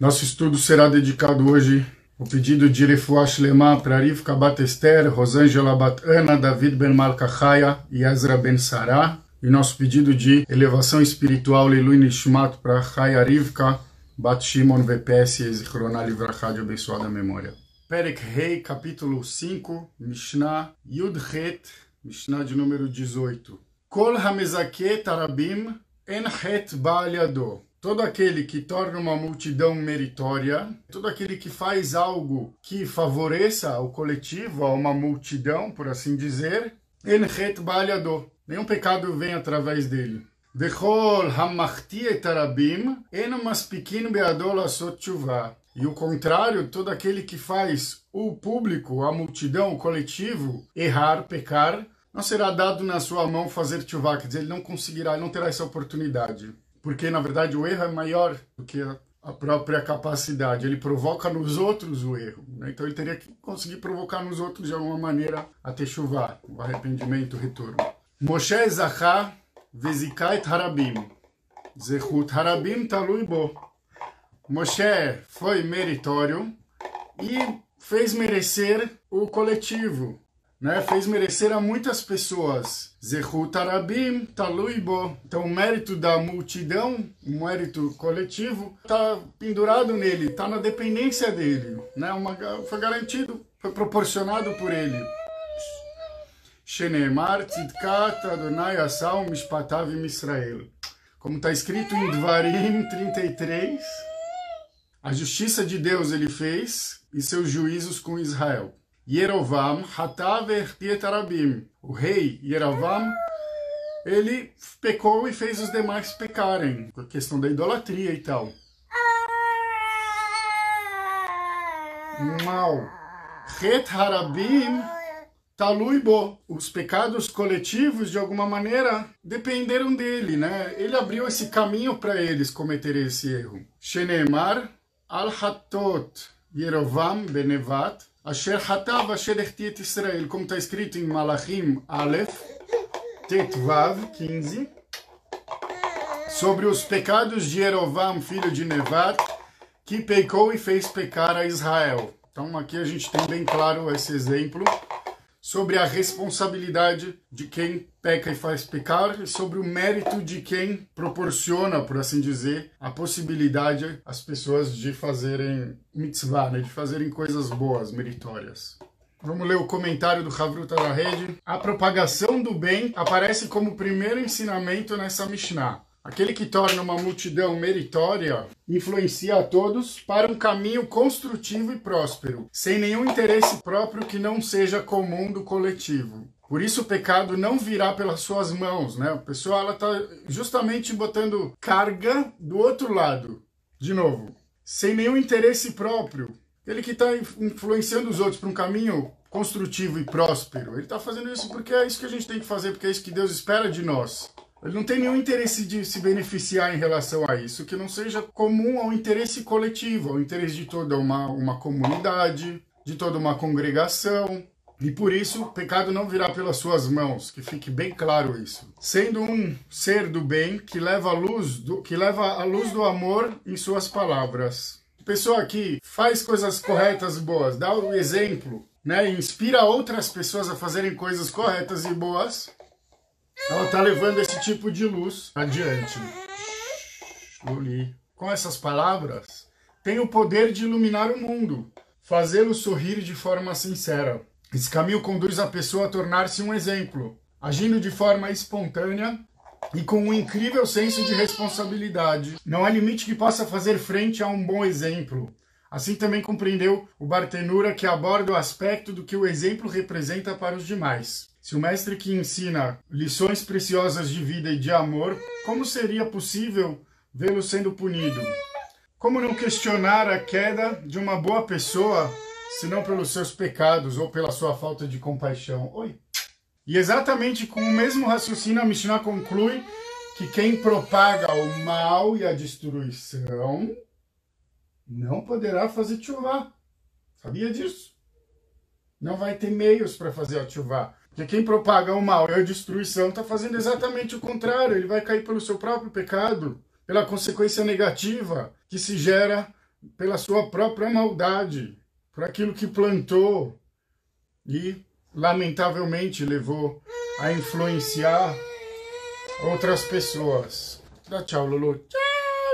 Nosso estudo será dedicado hoje ao pedido de Refuah Shlema para Rivka Bat Esther, Rosângela Bat Ana, David Ben Malkachaya e Ezra Ben Sarah. E nosso pedido de elevação espiritual Leilu Nishmat para Chaya Rivka Bat Shimon VPS e Zichronah Livrachá de abençoada memória. Perek Rei, capítulo 5, Mishnah Yud Het, Mishnah de número 18. Kol Hamezaket Arabim En Het. Todo aquele que torna uma multidão meritória, todo aquele que faz algo que favoreça o coletivo, a uma multidão, por assim dizer, En Het Ba'aliado. Nenhum pecado vem através dele. Vechol hamachti et arabim en maspikin beadol asot tshuva. E o contrário, todo aquele que faz o público, a multidão, o coletivo, errar, pecar, não será dado na sua mão fazer tshuva, quer dizer, ele não conseguirá, ele não terá essa oportunidade. Porque, na verdade, o erro é maior do que a própria capacidade. Ele provoca nos outros o erro. Né? Então, ele teria que conseguir provocar nos outros, de alguma maneira, a ter chuva, o arrependimento, o retorno. Moshe Zachá Vezikait Harabim. Zechut Harabim talui bo. Moshe foi meritório e fez merecer o coletivo, né? Fez merecer a muitas pessoas. Zechut Harabim talui bo. Então o mérito da multidão, o mérito coletivo, está pendurado nele, está na dependência dele, né? Uma, foi garantido, foi proporcionado por ele. Shenemar Tzidkat Adonai Asau Mishpatav Israel. Como está escrito em Dvarim 33, a justiça de Deus ele fez e seus juízos com Israel. Yerovam Hatav Ertiet Arabim. O rei Yerovam, ele pecou e fez os demais pecarem, a questão da idolatria e tal. Mal. Het Taluibo, os pecados coletivos, de alguma maneira, dependeram dele, né? Ele abriu esse caminho para eles cometerem esse erro. Shenemar al-Hatot Yerovam Benevat Asher Hatav Asher Echtiet Israel, como está escrito em Malachim Aleph Tetvav 15, sobre os pecados de Yerovam, filho de Nevat, que pecou e fez pecar a Israel. Então aqui a gente tem bem claro esse exemplo sobre a responsabilidade de quem peca e faz pecar e sobre o mérito de quem proporciona, por assim dizer, a possibilidade às pessoas de fazerem mitzvah, né, de fazerem coisas boas, meritórias. Vamos ler o comentário do Havruta da Rede. A propagação do bem aparece como primeiro ensinamento nessa Mishnah. Aquele que torna uma multidão meritória influencia a todos para um caminho construtivo e próspero, sem nenhum interesse próprio que não seja comum do coletivo. Por isso o pecado não virá pelas suas mãos, né? A pessoa ela está justamente botando carga do outro lado. De novo, sem nenhum interesse próprio. Ele que está influenciando os outros para um caminho construtivo e próspero. Ele está fazendo isso porque é isso que a gente tem que fazer, porque é isso que Deus espera de nós. Ele não tem nenhum interesse de se beneficiar em relação a isso que não seja comum ao interesse coletivo, ao interesse de toda uma, uma comunidade, de toda uma congregação. E por isso o pecado não virá pelas suas mãos, que fique bem claro isso. Sendo um ser do bem que leva a luz do, que leva a luz do amor em suas palavras. Pessoa que faz coisas corretas e boas, dá o exemplo, né? Inspira outras pessoas a fazerem coisas corretas e boas ela está levando esse tipo de luz adiante. Luli. Com essas palavras, tem o poder de iluminar o mundo, fazê-lo sorrir de forma sincera. Esse caminho conduz a pessoa a tornar-se um exemplo, agindo de forma espontânea e com um incrível senso de responsabilidade. Não há limite que possa fazer frente a um bom exemplo. Assim também compreendeu o Bartenura que aborda o aspecto do que o exemplo representa para os demais. Se o mestre que ensina lições preciosas de vida e de amor, como seria possível vê-lo sendo punido? Como não questionar a queda de uma boa pessoa, senão pelos seus pecados ou pela sua falta de compaixão? Oi. E exatamente com o mesmo raciocínio, a Mishnah conclui que quem propaga o mal e a destruição não poderá fazer chuva. Sabia disso? Não vai ter meios para fazer a chuva. Porque quem propaga o mal e a destruição está fazendo exatamente o contrário. Ele vai cair pelo seu próprio pecado, pela consequência negativa que se gera pela sua própria maldade, por aquilo que plantou e, lamentavelmente, levou a influenciar outras pessoas. Dá tchau, Lulu. Tchau,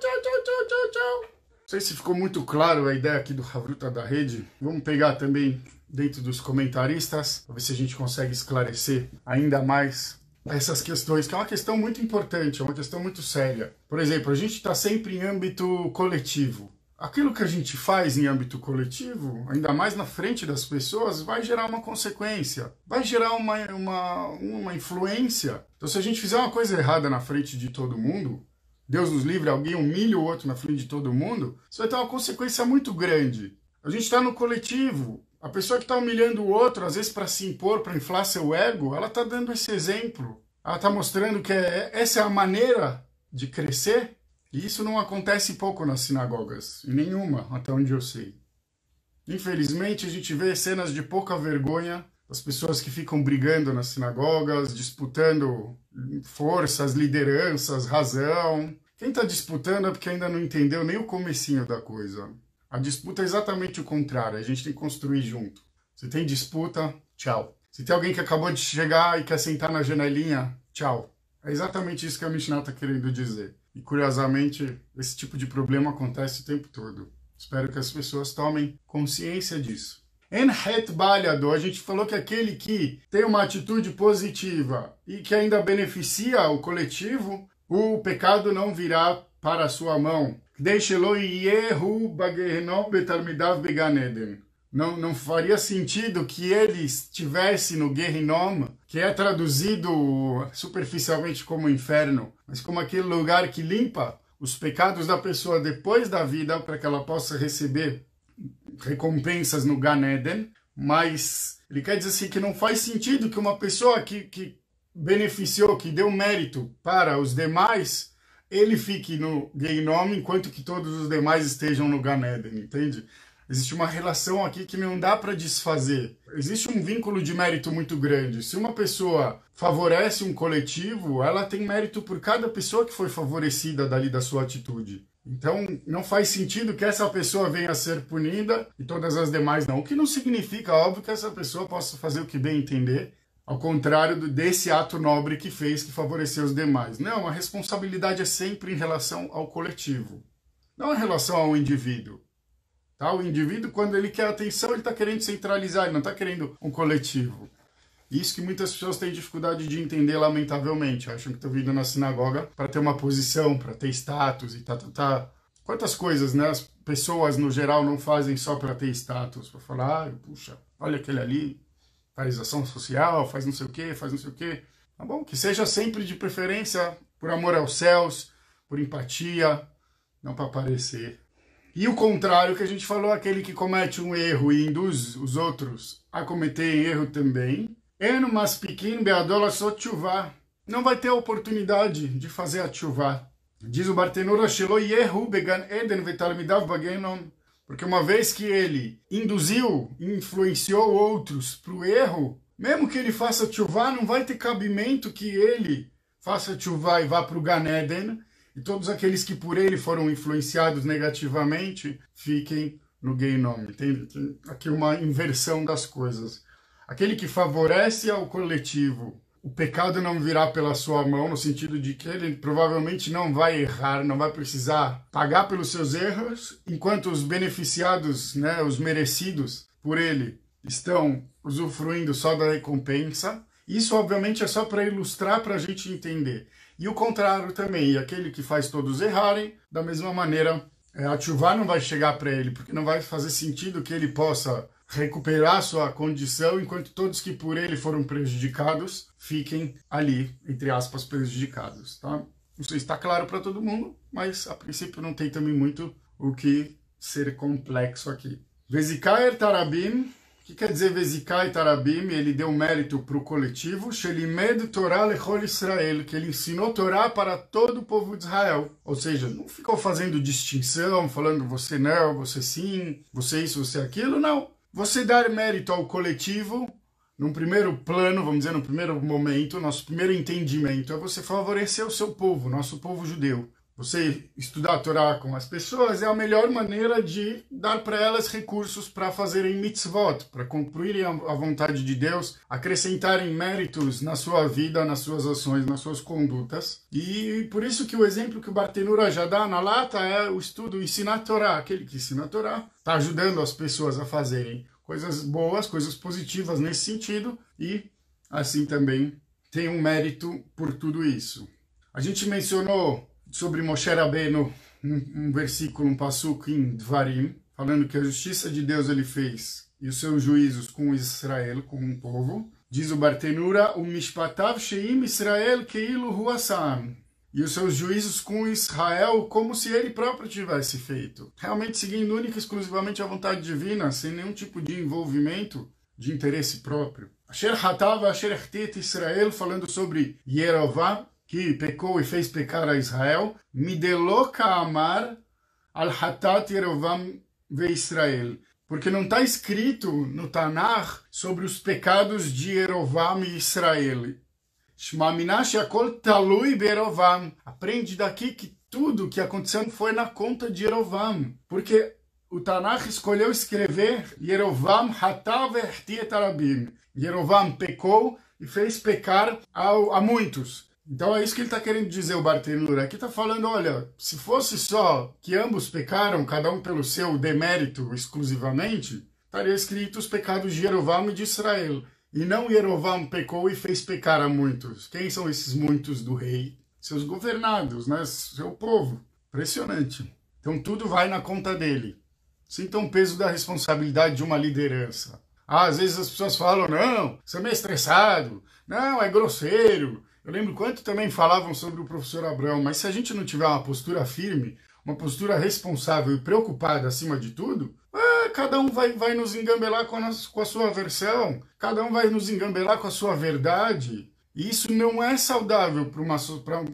tchau, tchau, tchau, tchau, tchau. Não sei se ficou muito claro a ideia aqui do Ravruta da rede. Vamos pegar também dentro dos comentaristas, para ver se a gente consegue esclarecer ainda mais essas questões, que é uma questão muito importante, é uma questão muito séria. Por exemplo, a gente está sempre em âmbito coletivo. Aquilo que a gente faz em âmbito coletivo, ainda mais na frente das pessoas, vai gerar uma consequência, vai gerar uma, uma, uma influência. Então, se a gente fizer uma coisa errada na frente de todo mundo, Deus nos livre, alguém humilha o outro na frente de todo mundo, isso vai ter uma consequência muito grande. A gente está no coletivo, a pessoa que está humilhando o outro, às vezes para se impor, para inflar seu ego, ela está dando esse exemplo. Ela está mostrando que é, essa é a maneira de crescer. E isso não acontece pouco nas sinagogas, em nenhuma, até onde eu sei. Infelizmente, a gente vê cenas de pouca vergonha das pessoas que ficam brigando nas sinagogas, disputando forças, lideranças, razão. Quem está disputando é porque ainda não entendeu nem o comecinho da coisa. A disputa é exatamente o contrário, a gente tem que construir junto. Se tem disputa, tchau. Se tem alguém que acabou de chegar e quer sentar na janelinha, tchau. É exatamente isso que a Mishnah está querendo dizer. E curiosamente, esse tipo de problema acontece o tempo todo. Espero que as pessoas tomem consciência disso. En het balhado, a gente falou que aquele que tem uma atitude positiva e que ainda beneficia o coletivo, o pecado não virá para sua mão. Não, não faria sentido que ele estivesse no Gehinom, que é traduzido superficialmente como inferno, mas como aquele lugar que limpa os pecados da pessoa depois da vida para que ela possa receber recompensas no Gan Eden. Mas ele quer dizer assim que não faz sentido que uma pessoa que, que beneficiou, que deu mérito para os demais, ele fique no Geinom enquanto que todos os demais estejam no Ganeden, entende? Existe uma relação aqui que não dá para desfazer. Existe um vínculo de mérito muito grande. Se uma pessoa favorece um coletivo, ela tem mérito por cada pessoa que foi favorecida dali da sua atitude. Então, não faz sentido que essa pessoa venha a ser punida e todas as demais não. O que não significa, óbvio, que essa pessoa possa fazer o que bem entender ao contrário desse ato nobre que fez, que favoreceu os demais. Não, a responsabilidade é sempre em relação ao coletivo, não em relação ao indivíduo. Tá? O indivíduo, quando ele quer atenção, ele está querendo centralizar, ele não está querendo um coletivo. Isso que muitas pessoas têm dificuldade de entender, lamentavelmente. Acham que estão vindo na sinagoga para ter uma posição, para ter status e tá, tá, tá. Quantas coisas, né? As pessoas, no geral, não fazem só para ter status, para falar, ah, puxa, olha aquele ali, faz ação social, faz não sei o que, faz não sei o que. Tá bom? Que seja sempre de preferência por amor aos céus, por empatia, não para aparecer. E o contrário que a gente falou, aquele que comete um erro e induz os outros a cometerem erro também. Eno mas pequeno beadola só chuvá. Não vai ter a oportunidade de fazer a chuvá. Diz o Bartenura, Shelo Yehu began Eden vetalmidav bagenom porque uma vez que ele induziu, influenciou outros para o erro, mesmo que ele faça tchuvá, não vai ter cabimento que ele faça tchuvá e vá para o Ganeden, e todos aqueles que por ele foram influenciados negativamente fiquem no gay nome. Entende? Aqui uma inversão das coisas. Aquele que favorece ao coletivo o pecado não virá pela sua mão, no sentido de que ele provavelmente não vai errar, não vai precisar pagar pelos seus erros, enquanto os beneficiados, né, os merecidos por ele, estão usufruindo só da recompensa. Isso, obviamente, é só para ilustrar, para a gente entender. E o contrário também, aquele que faz todos errarem, da mesma maneira, é, a chuva não vai chegar para ele, porque não vai fazer sentido que ele possa recuperar sua condição, enquanto todos que por ele foram prejudicados fiquem ali, entre aspas, prejudicados. Tá? Se está claro para todo mundo, mas a princípio não tem também muito o que ser complexo aqui. Vesikaer Tarabim, o que quer dizer Vesikai Tarabim? Ele deu mérito para o coletivo, Shelimed Torah Lechol Israel, que ele ensinou Torá para todo o povo de Israel. Ou seja, não ficou fazendo distinção, falando você não, você sim, você isso, você aquilo, não você dar mérito ao coletivo, num primeiro plano, vamos dizer, no primeiro momento, nosso primeiro entendimento, é você favorecer o seu povo, nosso povo judeu. Você estudar a Torá com as pessoas é a melhor maneira de dar para elas recursos para fazerem mitzvot, para cumprirem a vontade de Deus, acrescentarem méritos na sua vida, nas suas ações, nas suas condutas. E por isso que o exemplo que o Bartenura já dá na lata é o estudo ensinar a Torá. Aquele que ensina a Torá está ajudando as pessoas a fazerem coisas boas, coisas positivas nesse sentido e assim também tem um mérito por tudo isso. A gente mencionou sobre Moshe Rabbeinu, um, um versículo, um passuco em Dvarim, falando que a justiça de Deus ele fez e os seus juízos com Israel, com um povo. Diz o Bartenura, o Mishpatav Sheim Israel Keilu Huasam. E os seus juízos com Israel como se ele próprio tivesse feito. Realmente seguindo única e exclusivamente a vontade divina, sem nenhum tipo de envolvimento de interesse próprio. Asher Hatav Asher Israel, falando sobre Yerová, que pecou e fez pecar a Israel, Mideloka Amar al Hatat Yerovam ve Israel. Porque não está escrito no Tanakh sobre os pecados de Yerovam e Israel. Shmaminash Yakol Talui Berovam. Aprende daqui que tudo que aconteceu foi na conta de Yerovam. Porque o Tanakh escolheu escrever Yerovam Hatav Ertiet Arabim. Yerovam pecou e fez pecar a, a muitos. Então é isso que ele está querendo dizer, o Bartenura. Aqui está falando, olha, se fosse só que ambos pecaram, cada um pelo seu demérito exclusivamente, estaria escrito os pecados de Jerovam e de Israel. E não Jerovam pecou e fez pecar a muitos. Quem são esses muitos do rei? Seus governados, né? Seu povo. Impressionante. Então tudo vai na conta dele. Sinta o peso da responsabilidade de uma liderança. Ah, às vezes as pessoas falam, não, você é meio estressado, não, é grosseiro, eu lembro quanto também falavam sobre o professor Abraão, mas se a gente não tiver uma postura firme, uma postura responsável e preocupada acima de tudo, é, cada um vai, vai nos engambelar com a, nossa, com a sua versão, cada um vai nos engambelar com a sua verdade. E isso não é saudável para uma,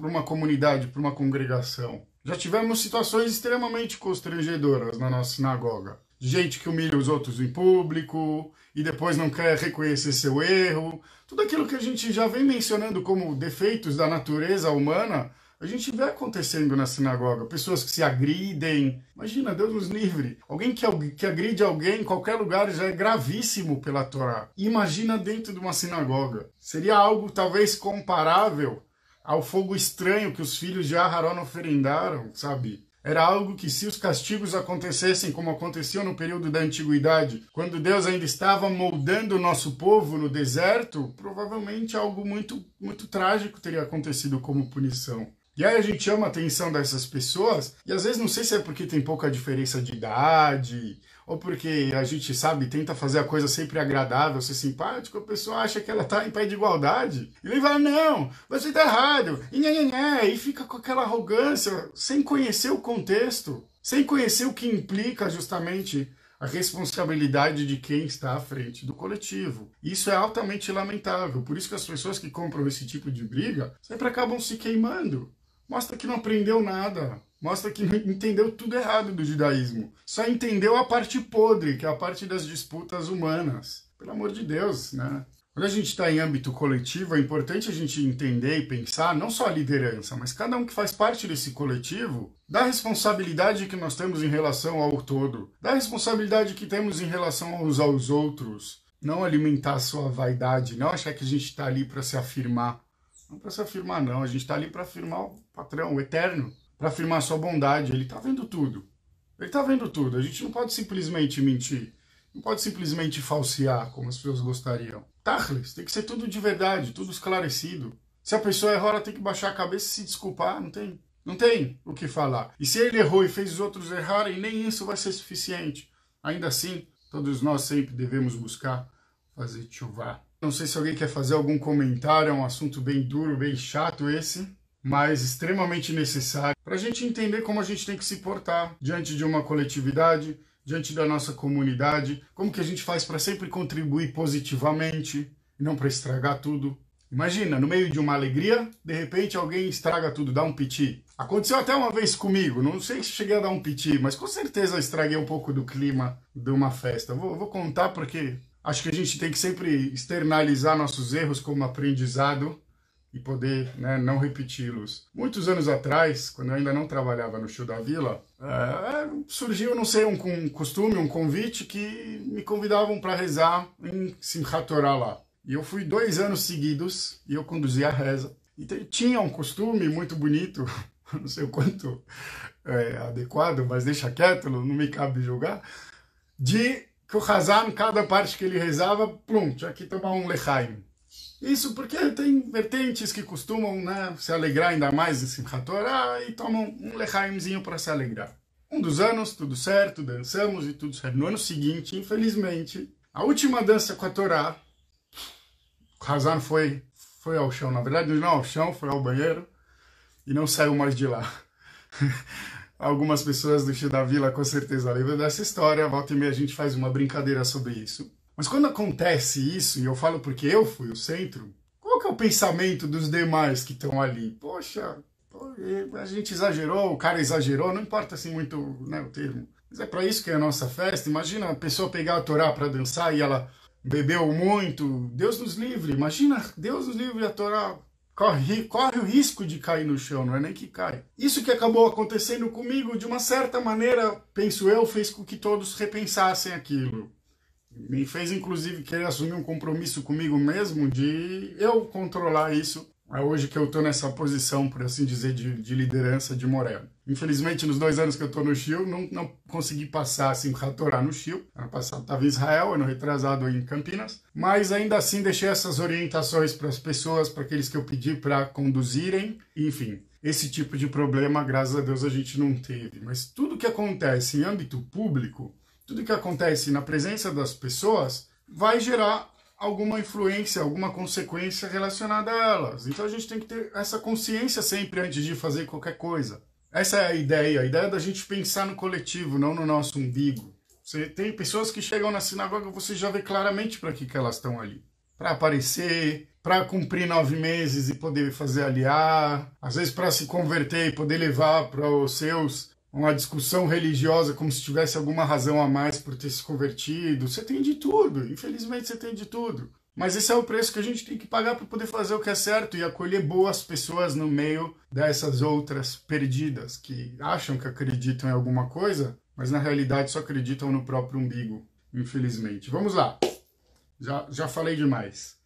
uma comunidade, para uma congregação. Já tivemos situações extremamente constrangedoras na nossa sinagoga. Gente que humilha os outros em público e depois não quer reconhecer seu erro, tudo aquilo que a gente já vem mencionando como defeitos da natureza humana, a gente vê acontecendo na sinagoga. Pessoas que se agridem. Imagina, Deus nos livre. Alguém que, que agride alguém em qualquer lugar já é gravíssimo pela Torá. Imagina dentro de uma sinagoga. Seria algo talvez comparável ao fogo estranho que os filhos de Aharon oferendaram, sabe? Era algo que, se os castigos acontecessem como aconteciam no período da antiguidade, quando Deus ainda estava moldando o nosso povo no deserto, provavelmente algo muito, muito trágico teria acontecido como punição. E aí a gente chama a atenção dessas pessoas, e às vezes não sei se é porque tem pouca diferença de idade, ou porque a gente, sabe, tenta fazer a coisa sempre agradável, ser simpático, a pessoa acha que ela está em pé de igualdade. E ele fala, não, você está errado, e, nhê, nhê, nhê, e fica com aquela arrogância, sem conhecer o contexto, sem conhecer o que implica justamente a responsabilidade de quem está à frente do coletivo. Isso é altamente lamentável, por isso que as pessoas que compram esse tipo de briga sempre acabam se queimando. Mostra que não aprendeu nada, mostra que entendeu tudo errado do judaísmo. Só entendeu a parte podre, que é a parte das disputas humanas. Pelo amor de Deus, né? Quando a gente está em âmbito coletivo, é importante a gente entender e pensar, não só a liderança, mas cada um que faz parte desse coletivo, da responsabilidade que nós temos em relação ao todo, da responsabilidade que temos em relação uns aos outros. Não alimentar a sua vaidade, não achar que a gente está ali para se afirmar. Não para se afirmar, não. A gente está ali para afirmar o patrão, o eterno para afirmar sua bondade. Ele está vendo tudo. Ele está vendo tudo. A gente não pode simplesmente mentir. Não pode simplesmente falsear, como as pessoas gostariam. Tachlis, tem que ser tudo de verdade, tudo esclarecido. Se a pessoa errou, ela tem que baixar a cabeça e se desculpar. Não tem, não tem o que falar. E se ele errou e fez os outros errarem, nem isso vai ser suficiente. Ainda assim, todos nós sempre devemos buscar fazer chuva. Não sei se alguém quer fazer algum comentário, é um assunto bem duro, bem chato esse mas extremamente necessário para a gente entender como a gente tem que se portar diante de uma coletividade, diante da nossa comunidade, como que a gente faz para sempre contribuir positivamente e não para estragar tudo. Imagina, no meio de uma alegria, de repente alguém estraga tudo, dá um piti. Aconteceu até uma vez comigo, não sei se cheguei a dar um piti, mas com certeza estraguei um pouco do clima de uma festa. Vou, vou contar porque acho que a gente tem que sempre externalizar nossos erros como aprendizado e poder né, não repeti-los. Muitos anos atrás, quando eu ainda não trabalhava no Show da Vila, é, surgiu, não sei, um, um, costume, um convite que me convidavam para rezar em Simchat Torah lá. E eu fui dois anos seguidos e eu conduzia a reza. E tinha um costume muito bonito, não sei o quanto é adequado, mas deixa quieto, não me cabe julgar, de que o Hazan, cada parte que ele rezava, plum, tinha que tomar um lechaim. Isso porque tem vertentes que costumam né, se alegrar ainda mais em Simchat Torah e tomam um lechaimzinho para se alegrar. Um dos anos, tudo certo, dançamos e tudo certo. No ano seguinte, infelizmente, a última dança com a Torá, o Hazan foi, foi ao chão. Na verdade, não ao chão, foi ao banheiro e não saiu mais de lá. Algumas pessoas do Chile da Vila com certeza lembram dessa história. Volta e meia a gente faz uma brincadeira sobre isso. Mas quando acontece isso, e eu falo porque eu fui o centro, qual que é o pensamento dos demais que estão ali? Poxa, a gente exagerou, o cara exagerou, não importa assim muito né, o termo. Mas é para isso que é a nossa festa. Imagina a pessoa pegar a Torá para dançar e ela bebeu muito. Deus nos livre. Imagina, Deus nos livre a Torá. Corre, corre o risco de cair no chão, não é nem que cai. Isso que acabou acontecendo comigo, de uma certa maneira, penso eu, fez com que todos repensassem aquilo me fez inclusive querer assumir um compromisso comigo mesmo de eu controlar isso. É hoje que eu estou nessa posição, por assim dizer, de, de liderança de Moreno. Infelizmente, nos dois anos que eu estou no Chile, não, não consegui passar assim, Torá no Chile. Ano passado estava em Israel, ano retrasado em Campinas. Mas ainda assim deixei essas orientações para as pessoas, para aqueles que eu pedi para conduzirem. Enfim, esse tipo de problema, graças a Deus, a gente não teve. Mas tudo que acontece em âmbito público, tudo que acontece na presença das pessoas vai gerar alguma influência, alguma consequência relacionada a elas. Então a gente tem que ter essa consciência sempre antes de fazer qualquer coisa. Essa é a ideia, a ideia da gente pensar no coletivo, não no nosso umbigo. Você tem pessoas que chegam na sinagoga, você já vê claramente para que, que elas estão ali. Para aparecer, para cumprir nove meses e poder fazer aliar, às vezes para se converter e poder levar para os seus uma discussão religiosa como se tivesse alguma razão a mais por ter se convertido. Você tem de tudo, infelizmente você tem de tudo. Mas esse é o preço que a gente tem que pagar para poder fazer o que é certo e acolher boas pessoas no meio dessas outras perdidas que acham que acreditam em alguma coisa, mas na realidade só acreditam no próprio umbigo, infelizmente. Vamos lá. Já, já falei demais.